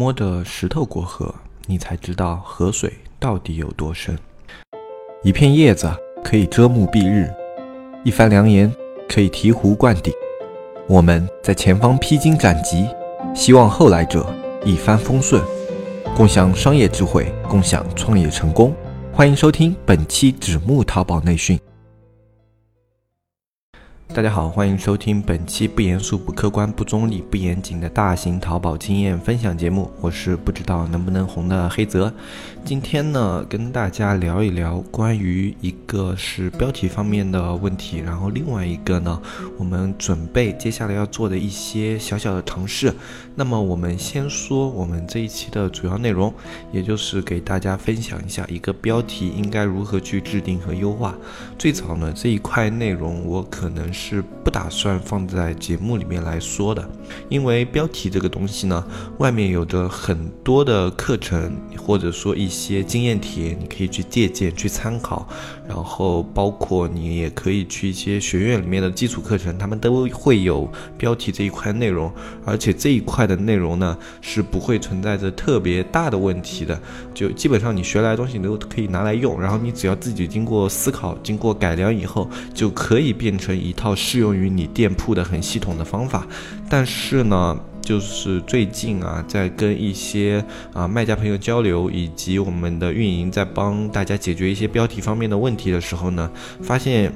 摸着石头过河，你才知道河水到底有多深。一片叶子可以遮目蔽日，一番良言可以醍醐灌顶。我们在前方披荆斩棘，希望后来者一帆风顺，共享商业智慧，共享创业成功。欢迎收听本期纸木淘宝内训。大家好，欢迎收听本期不严肃、不客观、不中立、不严谨的大型淘宝经验分享节目。我是不知道能不能红的黑泽。今天呢，跟大家聊一聊关于一个是标题方面的问题，然后另外一个呢，我们准备接下来要做的一些小小的尝试。那么我们先说我们这一期的主要内容，也就是给大家分享一下一个标题应该如何去制定和优化。最早呢，这一块内容我可能是。不打算放在节目里面来说的，因为标题这个东西呢，外面有着很多的课程，或者说一一些经验帖，你可以去借鉴、去参考。然后包括你也可以去一些学院里面的基础课程，他们都会有标题这一块内容，而且这一块的内容呢，是不会存在着特别大的问题的。就基本上你学来的东西你都可以拿来用，然后你只要自己经过思考、经过改良以后，就可以变成一套。适用于你店铺的很系统的方法，但是呢，就是最近啊，在跟一些啊卖家朋友交流，以及我们的运营在帮大家解决一些标题方面的问题的时候呢，发现。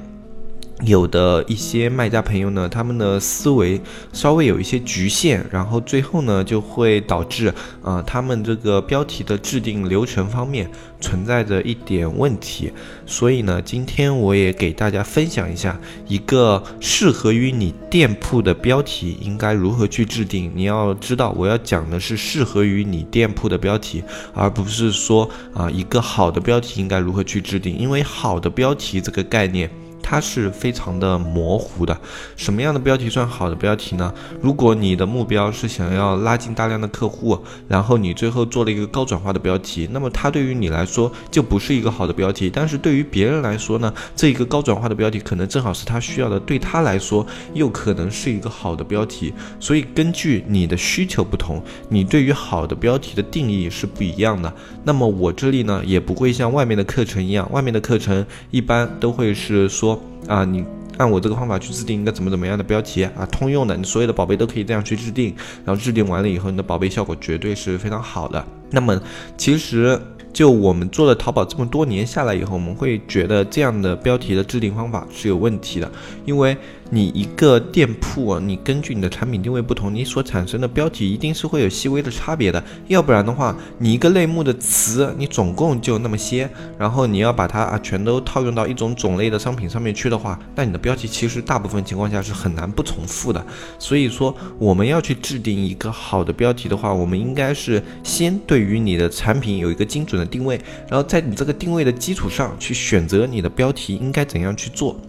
有的一些卖家朋友呢，他们的思维稍微有一些局限，然后最后呢就会导致，呃，他们这个标题的制定流程方面存在着一点问题。所以呢，今天我也给大家分享一下一个适合于你店铺的标题应该如何去制定。你要知道，我要讲的是适合于你店铺的标题，而不是说啊一个好的标题应该如何去制定，因为好的标题这个概念。它是非常的模糊的，什么样的标题算好的标题呢？如果你的目标是想要拉近大量的客户，然后你最后做了一个高转化的标题，那么它对于你来说就不是一个好的标题。但是对于别人来说呢，这一个高转化的标题可能正好是他需要的，对他来说又可能是一个好的标题。所以根据你的需求不同，你对于好的标题的定义是不一样的。那么我这里呢，也不会像外面的课程一样，外面的课程一般都会是说。啊，你按我这个方法去制定一个怎么怎么样的标题啊，通用的，你所有的宝贝都可以这样去制定，然后制定完了以后，你的宝贝效果绝对是非常好的。那么，其实。就我们做了淘宝这么多年下来以后，我们会觉得这样的标题的制定方法是有问题的，因为你一个店铺，你根据你的产品定位不同，你所产生的标题一定是会有细微的差别的，要不然的话，你一个类目的词，你总共就那么些，然后你要把它啊全都套用到一种种类的商品上面去的话，那你的标题其实大部分情况下是很难不重复的。所以说，我们要去制定一个好的标题的话，我们应该是先对于你的产品有一个精准的。定位，然后在你这个定位的基础上去选择你的标题应该怎样去做，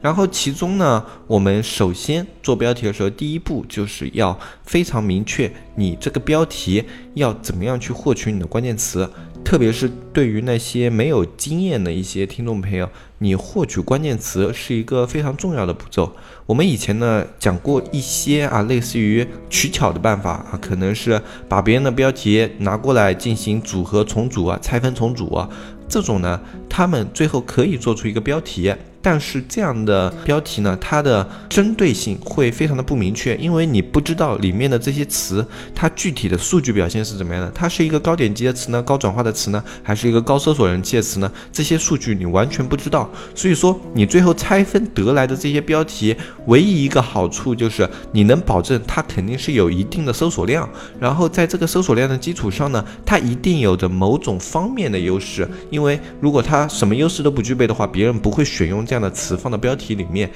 然后其中呢，我们首先做标题的时候，第一步就是要非常明确你这个标题要怎么样去获取你的关键词。特别是对于那些没有经验的一些听众朋友，你获取关键词是一个非常重要的步骤。我们以前呢讲过一些啊，类似于取巧的办法啊，可能是把别人的标题拿过来进行组合重组啊，拆分重组啊，这种呢，他们最后可以做出一个标题。但是这样的标题呢，它的针对性会非常的不明确，因为你不知道里面的这些词，它具体的数据表现是怎么样的。它是一个高点击的词呢，高转化的词呢，还是一个高搜索人气的词呢？这些数据你完全不知道。所以说，你最后拆分得来的这些标题，唯一一个好处就是你能保证它肯定是有一定的搜索量，然后在这个搜索量的基础上呢，它一定有着某种方面的优势。因为如果它什么优势都不具备的话，别人不会选用。这样的词放到标题里面，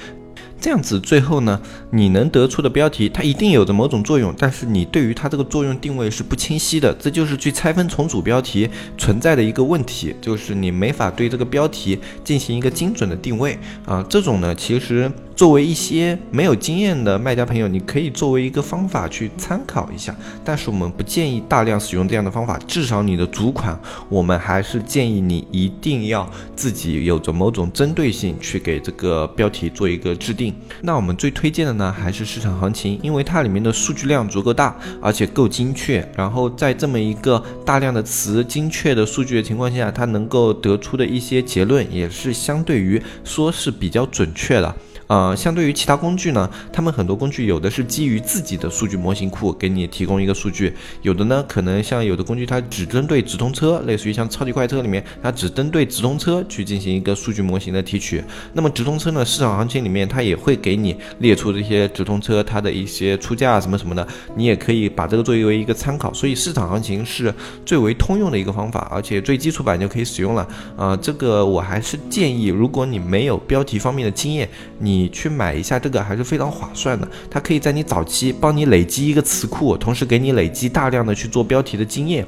这样子最后呢，你能得出的标题它一定有着某种作用，但是你对于它这个作用定位是不清晰的，这就是去拆分重组标题存在的一个问题，就是你没法对这个标题进行一个精准的定位啊。这种呢，其实作为一些没有经验的卖家朋友，你可以作为一个方法去参考一下。但是我们不建议大量使用这样的方法，至少你的主款，我们还是建议你一定要自己有着某种针对性去给这个标题做一个制定。那我们最推荐的呢，还是市场行情，因为它里面的数据量足够大，而且够精确。然后在这么一个大量的词、精确的数据的情况下，它能够得出的一些结论，也是相对于说是比较准确的。呃，相对于其他工具呢，他们很多工具有的是基于自己的数据模型库给你提供一个数据，有的呢可能像有的工具它只针对直通车，类似于像超级快车里面，它只针对直通车去进行一个数据模型的提取。那么直通车呢，市场行情里面它也会给你列出这些直通车它的一些出价什么什么的，你也可以把这个作为一个参考。所以市场行情是最为通用的一个方法，而且最基础版就可以使用了。啊，这个我还是建议，如果你没有标题方面的经验，你。你去买一下这个还是非常划算的，它可以在你早期帮你累积一个词库，同时给你累积大量的去做标题的经验。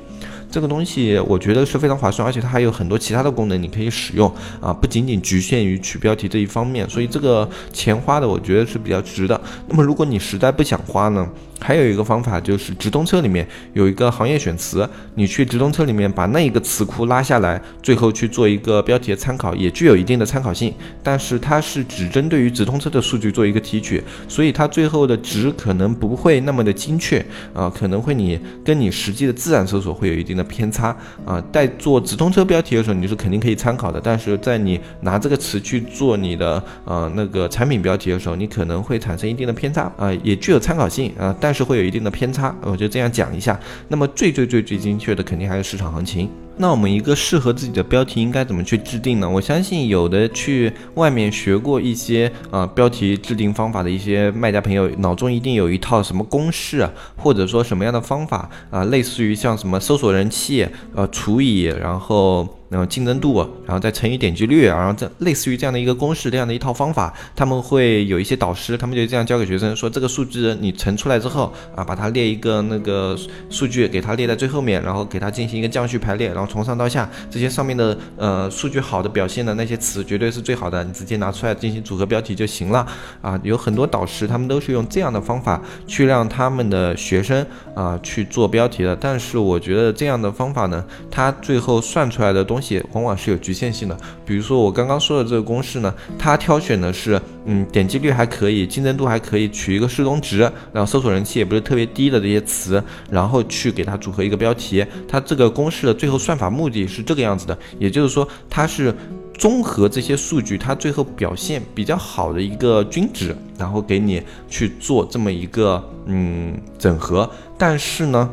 这个东西我觉得是非常划算，而且它还有很多其他的功能你可以使用啊，不仅仅局限于取标题这一方面，所以这个钱花的我觉得是比较值的。那么如果你实在不想花呢，还有一个方法就是直通车里面有一个行业选词，你去直通车里面把那一个词库拉下来，最后去做一个标题的参考，也具有一定的参考性。但是它是只针对于直通车的数据做一个提取，所以它最后的值可能不会那么的精确啊，可能会你跟你实际的自然搜索会有一定。的偏差啊，在做直通车标题的时候，你是肯定可以参考的。但是在你拿这个词去做你的呃那个产品标题的时候，你可能会产生一定的偏差啊，也具有参考性啊，但是会有一定的偏差。我就这样讲一下。那么最最最最精确的，肯定还是市场行情。那我们一个适合自己的标题应该怎么去制定呢？我相信有的去外面学过一些啊标题制定方法的一些卖家朋友，脑中一定有一套什么公式，或者说什么样的方法啊，类似于像什么搜索人气呃除以然后。然后竞争度，然后再乘以点击率，然后这类似于这样的一个公式，这样的一套方法，他们会有一些导师，他们就这样教给学生，说这个数字你乘出来之后啊，把它列一个那个数据，给它列在最后面，然后给它进行一个降序排列，然后从上到下，这些上面的呃数据好的表现的那些词绝对是最好的，你直接拿出来进行组合标题就行了啊。有很多导师他们都是用这样的方法去让他们的学生啊去做标题的，但是我觉得这样的方法呢，它最后算出来的东。东西往往是有局限性的，比如说我刚刚说的这个公式呢，它挑选的是，嗯，点击率还可以，竞争度还可以，取一个适中值，然后搜索人气也不是特别低的这些词，然后去给它组合一个标题。它这个公式的最后算法目的是这个样子的，也就是说，它是综合这些数据，它最后表现比较好的一个均值，然后给你去做这么一个嗯整合。但是呢。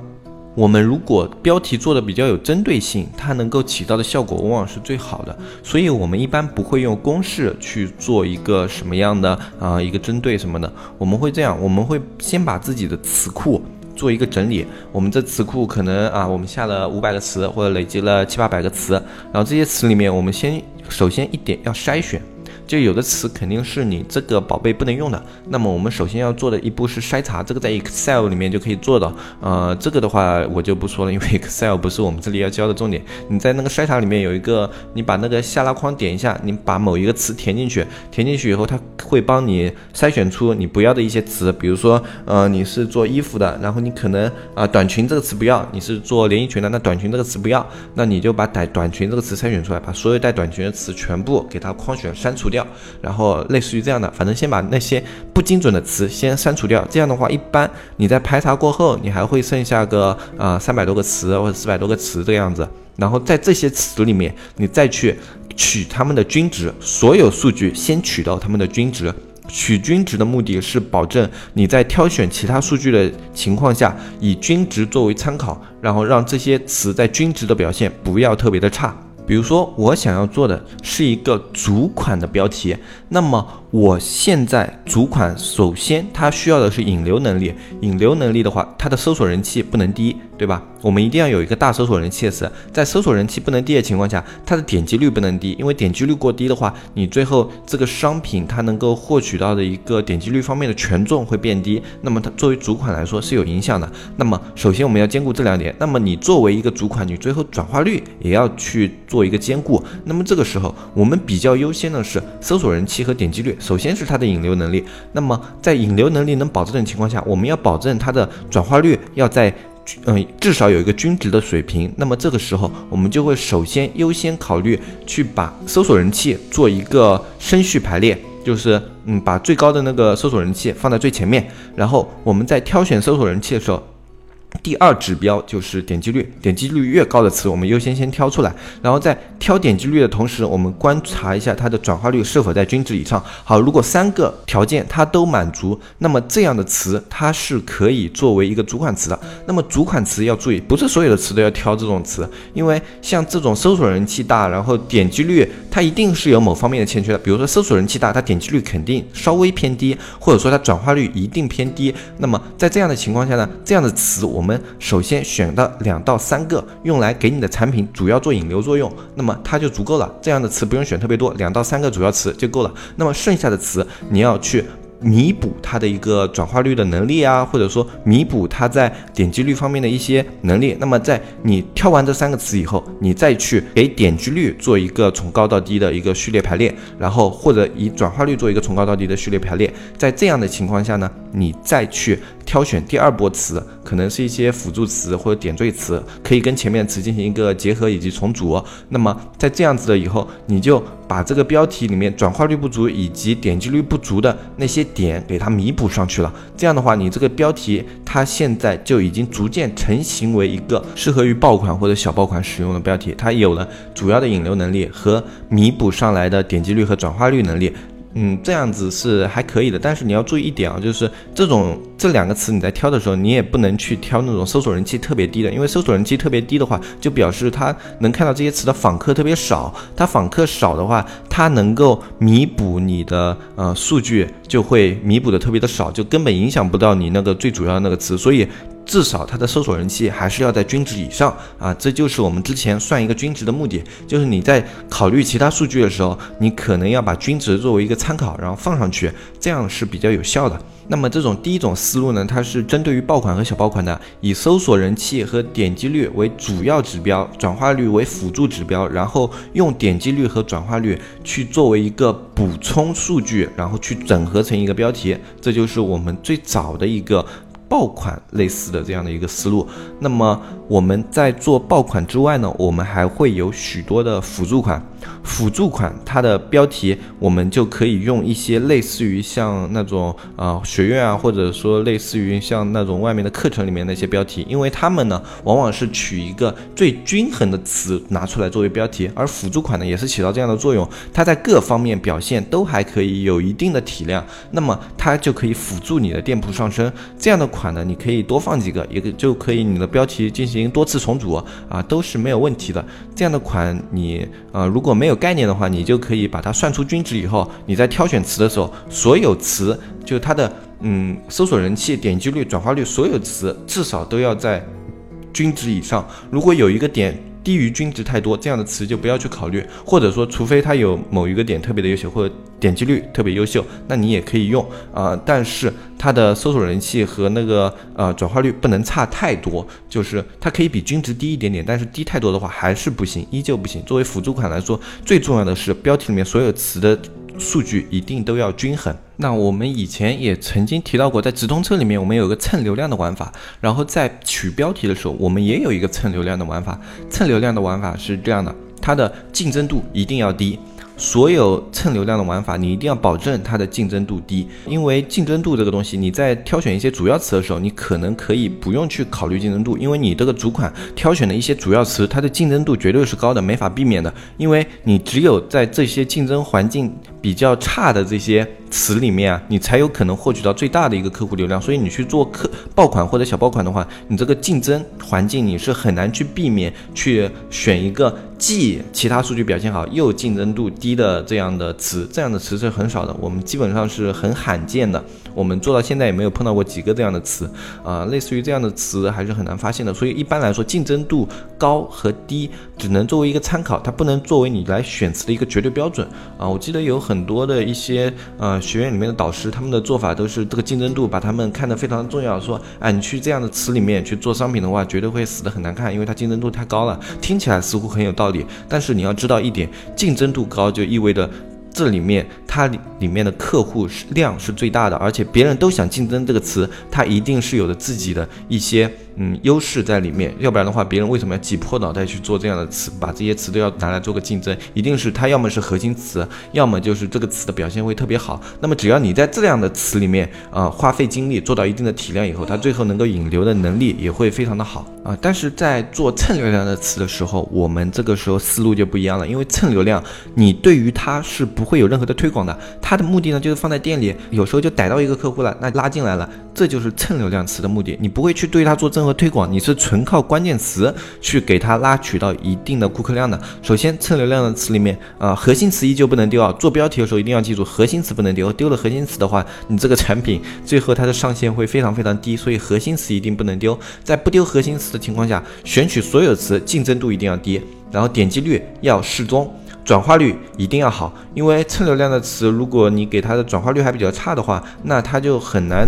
我们如果标题做的比较有针对性，它能够起到的效果往往是最好的。所以，我们一般不会用公式去做一个什么样的啊一个针对什么的。我们会这样，我们会先把自己的词库做一个整理。我们这词库可能啊，我们下了五百个词，或者累积了七八百个词，然后这些词里面，我们先首先一点要筛选。就有的词肯定是你这个宝贝不能用的，那么我们首先要做的一步是筛查，这个在 Excel 里面就可以做到。呃，这个的话我就不说了，因为 Excel 不是我们这里要教的重点。你在那个筛查里面有一个，你把那个下拉框点一下，你把某一个词填进去，填进去以后，它会帮你筛选出你不要的一些词。比如说，呃，你是做衣服的，然后你可能啊短裙这个词不要，你是做连衣裙的，那短裙这个词不要，那你就把带短裙这个词筛选出来，把所有带短裙的词全部给它框选删除掉。掉，然后类似于这样的，反正先把那些不精准的词先删除掉。这样的话，一般你在排查过后，你还会剩下个呃三百多个词或者四百多个词这个样子。然后在这些词里面，你再去取它们的均值，所有数据先取到它们的均值。取均值的目的是保证你在挑选其他数据的情况下，以均值作为参考，然后让这些词在均值的表现不要特别的差。比如说，我想要做的是一个主款的标题，那么我现在主款首先它需要的是引流能力，引流能力的话，它的搜索人气不能低。对吧？我们一定要有一个大搜索人气的词，在搜索人气不能低的情况下，它的点击率不能低，因为点击率过低的话，你最后这个商品它能够获取到的一个点击率方面的权重会变低，那么它作为主款来说是有影响的。那么首先我们要兼顾这两点，那么你作为一个主款，你最后转化率也要去做一个兼顾。那么这个时候我们比较优先的是搜索人气和点击率，首先是它的引流能力。那么在引流能力能保证的情况下，我们要保证它的转化率要在，嗯，至少有一个均值的水平。那么这个时候，我们就会首先优先考虑去把搜索人气做一个升序排列，就是嗯，把最高的那个搜索人气放在最前面，然后我们在挑选搜索人气的时候。第二指标就是点击率，点击率越高的词，我们优先先挑出来，然后在挑点击率的同时，我们观察一下它的转化率是否在均值以上。好，如果三个条件它都满足，那么这样的词它是可以作为一个主款词的。那么主款词要注意，不是所有的词都要挑这种词，因为像这种搜索人气大，然后点击率它一定是有某方面的欠缺的。比如说搜索人气大，它点击率肯定稍微偏低，或者说它转化率一定偏低。那么在这样的情况下呢，这样的词我。我我们首先选的两到三个用来给你的产品主要做引流作用，那么它就足够了。这样的词不用选特别多，两到三个主要词就够了。那么剩下的词你要去。弥补它的一个转化率的能力啊，或者说弥补它在点击率方面的一些能力。那么在你挑完这三个词以后，你再去给点击率做一个从高到低的一个序列排列，然后或者以转化率做一个从高到低的序列排列。在这样的情况下呢，你再去挑选第二波词，可能是一些辅助词或者点缀词，可以跟前面词进行一个结合以及重组。那么在这样子的以后，你就。把这个标题里面转化率不足以及点击率不足的那些点给它弥补上去了，这样的话，你这个标题它现在就已经逐渐成型为一个适合于爆款或者小爆款使用的标题，它有了主要的引流能力和弥补上来的点击率和转化率能力。嗯，这样子是还可以的，但是你要注意一点啊，就是这种这两个词你在挑的时候，你也不能去挑那种搜索人气特别低的，因为搜索人气特别低的话，就表示它能看到这些词的访客特别少，它访客少的话，它能够弥补你的呃数据就会弥补的特别的少，就根本影响不到你那个最主要的那个词，所以。至少它的搜索人气还是要在均值以上啊，这就是我们之前算一个均值的目的，就是你在考虑其他数据的时候，你可能要把均值作为一个参考，然后放上去，这样是比较有效的。那么这种第一种思路呢，它是针对于爆款和小爆款的，以搜索人气和点击率为主要指标，转化率为辅助指标，然后用点击率和转化率去作为一个补充数据，然后去整合成一个标题，这就是我们最早的一个。爆款类似的这样的一个思路，那么我们在做爆款之外呢，我们还会有许多的辅助款。辅助款它的标题，我们就可以用一些类似于像那种啊学院啊，或者说类似于像那种外面的课程里面那些标题，因为他们呢往往是取一个最均衡的词拿出来作为标题，而辅助款呢也是起到这样的作用，它在各方面表现都还可以有一定的体量，那么它就可以辅助你的店铺上升。这样的款呢，你可以多放几个，一个就可以你的标题进行行多次重组啊，都是没有问题的。这样的款你啊如果没有概念的话，你就可以把它算出均值以后，你在挑选词的时候，所有词就它的嗯搜索人气、点击率、转化率，所有词至少都要在均值以上。如果有一个点，低于均值太多，这样的词就不要去考虑，或者说，除非它有某一个点特别的优秀，或者点击率特别优秀，那你也可以用啊。但是它的搜索人气和那个呃转化率不能差太多，就是它可以比均值低一点点，但是低太多的话还是不行，依旧不行。作为辅助款来说，最重要的是标题里面所有词的。数据一定都要均衡。那我们以前也曾经提到过，在直通车里面，我们有个蹭流量的玩法。然后在取标题的时候，我们也有一个蹭流量的玩法。蹭流量的玩法是这样的，它的竞争度一定要低。所有蹭流量的玩法，你一定要保证它的竞争度低，因为竞争度这个东西，你在挑选一些主要词的时候，你可能可以不用去考虑竞争度，因为你这个主款挑选的一些主要词，它的竞争度绝对是高的，没法避免的，因为你只有在这些竞争环境比较差的这些。词里面啊，你才有可能获取到最大的一个客户流量。所以你去做客爆款或者小爆款的话，你这个竞争环境你是很难去避免去选一个既其他数据表现好又竞争度低的这样的词。这样的词是很少的，我们基本上是很罕见的。我们做到现在也没有碰到过几个这样的词啊，类似于这样的词还是很难发现的。所以一般来说，竞争度高和低只能作为一个参考，它不能作为你来选词的一个绝对标准啊。我记得有很多的一些呃。学院里面的导师，他们的做法都是这个竞争度，把他们看得非常重要。说，哎，你去这样的词里面去做商品的话，绝对会死得很难看，因为它竞争度太高了。听起来似乎很有道理，但是你要知道一点，竞争度高就意味着这里面它里面的客户量是最大的，而且别人都想竞争这个词，它一定是有着自己的一些。嗯，优势在里面，要不然的话，别人为什么要挤破脑袋去做这样的词，把这些词都要拿来做个竞争？一定是它要么是核心词，要么就是这个词的表现会特别好。那么只要你在这样的词里面啊，花费精力做到一定的体量以后，它最后能够引流的能力也会非常的好啊。但是在做蹭流量的词的时候，我们这个时候思路就不一样了，因为蹭流量，你对于它是不会有任何的推广的，它的目的呢就是放在店里，有时候就逮到一个客户了，那拉进来了，这就是蹭流量词的目的，你不会去对它做和推广，你是纯靠关键词去给它拉取到一定的顾客量的。首先，蹭流量的词里面啊，核心词依旧不能丢啊。做标题的时候一定要记住，核心词不能丢。丢了核心词的话，你这个产品最后它的上限会非常非常低。所以核心词一定不能丢。在不丢核心词的情况下，选取所有词，竞争度一定要低，然后点击率要适中，转化率一定要好。因为蹭流量的词，如果你给它的转化率还比较差的话，那它就很难。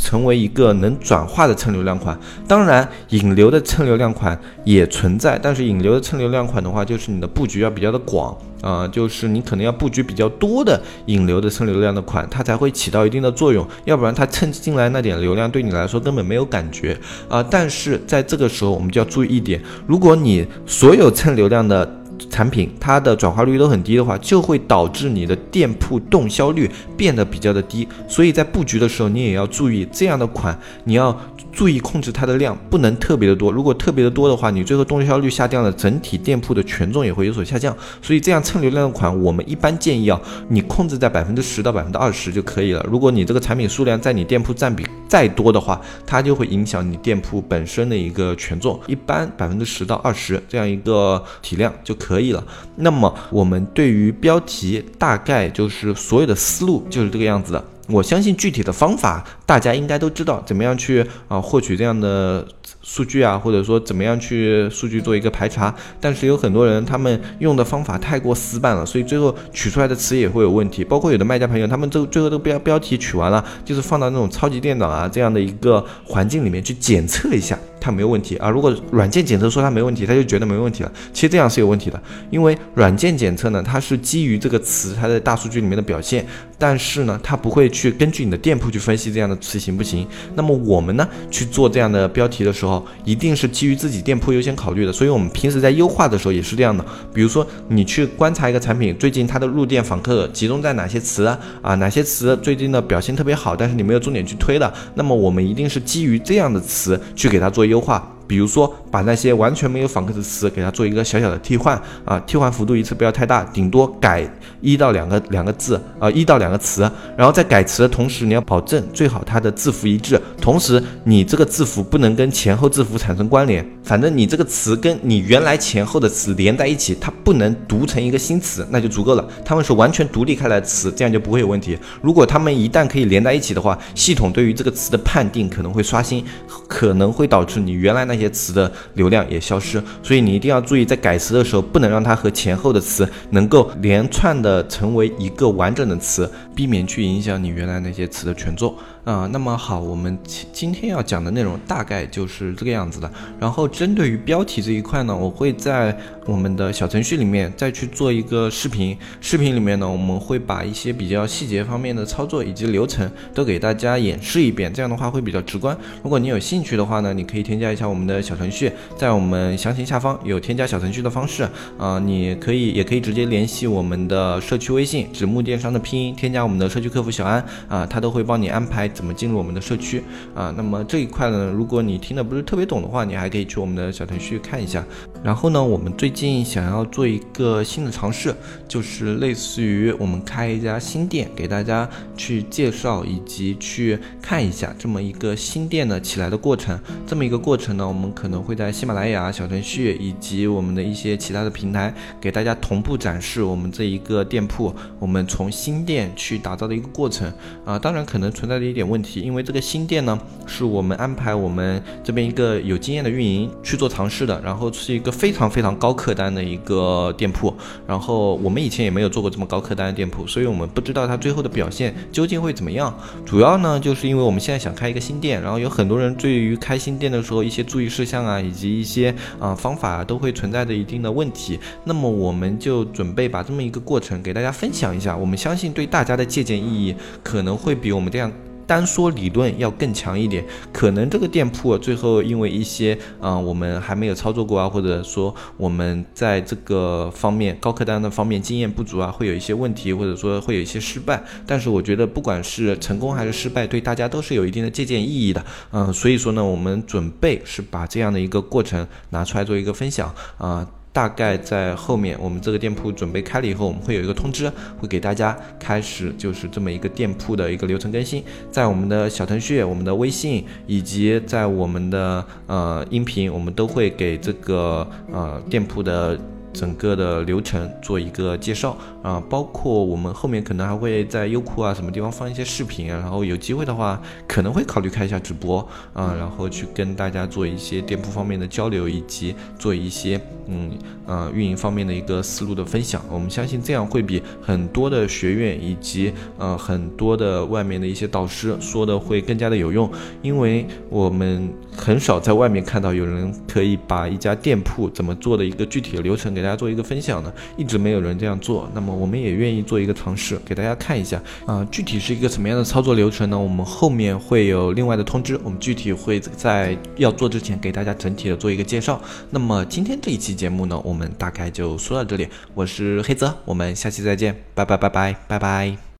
成为一个能转化的蹭流量款，当然引流的蹭流量款也存在，但是引流的蹭流量款的话，就是你的布局要比较的广啊，就是你可能要布局比较多的引流的蹭流量的款，它才会起到一定的作用，要不然它蹭进来那点流量对你来说根本没有感觉啊。但是在这个时候，我们就要注意一点，如果你所有蹭流量的。产品它的转化率都很低的话，就会导致你的店铺动销率变得比较的低。所以在布局的时候，你也要注意这样的款，你要注意控制它的量，不能特别的多。如果特别的多的话，你最后动销率下降了，整体店铺的权重也会有所下降。所以这样蹭流量的款，我们一般建议啊，你控制在百分之十到百分之二十就可以了。如果你这个产品数量在你店铺占比再多的话，它就会影响你店铺本身的一个权重。一般百分之十到二十这样一个体量就可。可以了，那么我们对于标题大概就是所有的思路就是这个样子的。我相信具体的方法大家应该都知道，怎么样去啊获取这样的数据啊，或者说怎么样去数据做一个排查。但是有很多人他们用的方法太过死板了，所以最后取出来的词也会有问题。包括有的卖家朋友，他们这最后都标标题取完了，就是放到那种超级电脑啊这样的一个环境里面去检测一下。它没有问题啊！如果软件检测说它没问题，他就觉得没问题了。其实这样是有问题的，因为软件检测呢，它是基于这个词它在大数据里面的表现，但是呢，它不会去根据你的店铺去分析这样的词行不行。那么我们呢去做这样的标题的时候，一定是基于自己店铺优先考虑的。所以我们平时在优化的时候也是这样的。比如说你去观察一个产品，最近它的入店访客集中在哪些词啊？啊，哪些词最近的表现特别好，但是你没有重点去推的，那么我们一定是基于这样的词去给它做。优化，比如说把那些完全没有访客的词给它做一个小小的替换啊，替换幅度一次不要太大，顶多改一到两个两个字啊，一到两个词，然后在改词的同时，你要保证最好它的字符一致，同时你这个字符不能跟前后字符产生关联，反正你这个词跟你原来前后的词连在一起，它不能读成一个新词，那就足够了。他们是完全独立开来词，这样就不会有问题。如果他们一旦可以连在一起的话，系统对于这个词的判定可能会刷新，可能会导致。你原来那些些词的流量也消失，所以你一定要注意，在改词的时候，不能让它和前后的词能够连串的成为一个完整的词，避免去影响你原来那些词的权重。啊，那么好，我们今今天要讲的内容大概就是这个样子的。然后针对于标题这一块呢，我会在我们的小程序里面再去做一个视频。视频里面呢，我们会把一些比较细节方面的操作以及流程都给大家演示一遍，这样的话会比较直观。如果你有兴趣的话呢，你可以添加一下我们的小程序，在我们详情下方有添加小程序的方式啊，你可以也可以直接联系我们的社区微信“纸木电商”的拼音，添加我们的社区客服小安啊，他都会帮你安排。怎么进入我们的社区啊？那么这一块呢，如果你听的不是特别懂的话，你还可以去我们的小程序看一下。然后呢，我们最近想要做一个新的尝试，就是类似于我们开一家新店，给大家去介绍以及去看一下这么一个新店的起来的过程。这么一个过程呢，我们可能会在喜马拉雅小程序以及我们的一些其他的平台给大家同步展示我们这一个店铺，我们从新店去打造的一个过程啊。当然可能存在的一点。点问题，因为这个新店呢，是我们安排我们这边一个有经验的运营去做尝试的，然后是一个非常非常高客单的一个店铺，然后我们以前也没有做过这么高客单的店铺，所以我们不知道它最后的表现究竟会怎么样。主要呢，就是因为我们现在想开一个新店，然后有很多人对于开新店的时候一些注意事项啊，以及一些啊方法都会存在着一定的问题，那么我们就准备把这么一个过程给大家分享一下，我们相信对大家的借鉴意义可能会比我们这样。单说理论要更强一点，可能这个店铺最后因为一些啊我们还没有操作过啊，或者说我们在这个方面高客单的方面经验不足啊，会有一些问题，或者说会有一些失败。但是我觉得不管是成功还是失败，对大家都是有一定的借鉴意义的。嗯，所以说呢，我们准备是把这样的一个过程拿出来做一个分享啊。大概在后面，我们这个店铺准备开了以后，我们会有一个通知，会给大家开始就是这么一个店铺的一个流程更新，在我们的小程序、我们的微信以及在我们的呃音频，我们都会给这个呃店铺的。整个的流程做一个介绍啊，包括我们后面可能还会在优酷啊什么地方放一些视频啊，然后有机会的话可能会考虑开一下直播啊，然后去跟大家做一些店铺方面的交流，以及做一些嗯呃运营方面的一个思路的分享。我们相信这样会比很多的学院以及呃很多的外面的一些导师说的会更加的有用，因为我们很少在外面看到有人可以把一家店铺怎么做的一个具体的流程给。大家做一个分享呢，一直没有人这样做，那么我们也愿意做一个尝试，给大家看一下啊，具体是一个什么样的操作流程呢？我们后面会有另外的通知，我们具体会在要做之前给大家整体的做一个介绍。那么今天这一期节目呢，我们大概就说到这里，我是黑泽，我们下期再见，拜拜拜拜拜拜。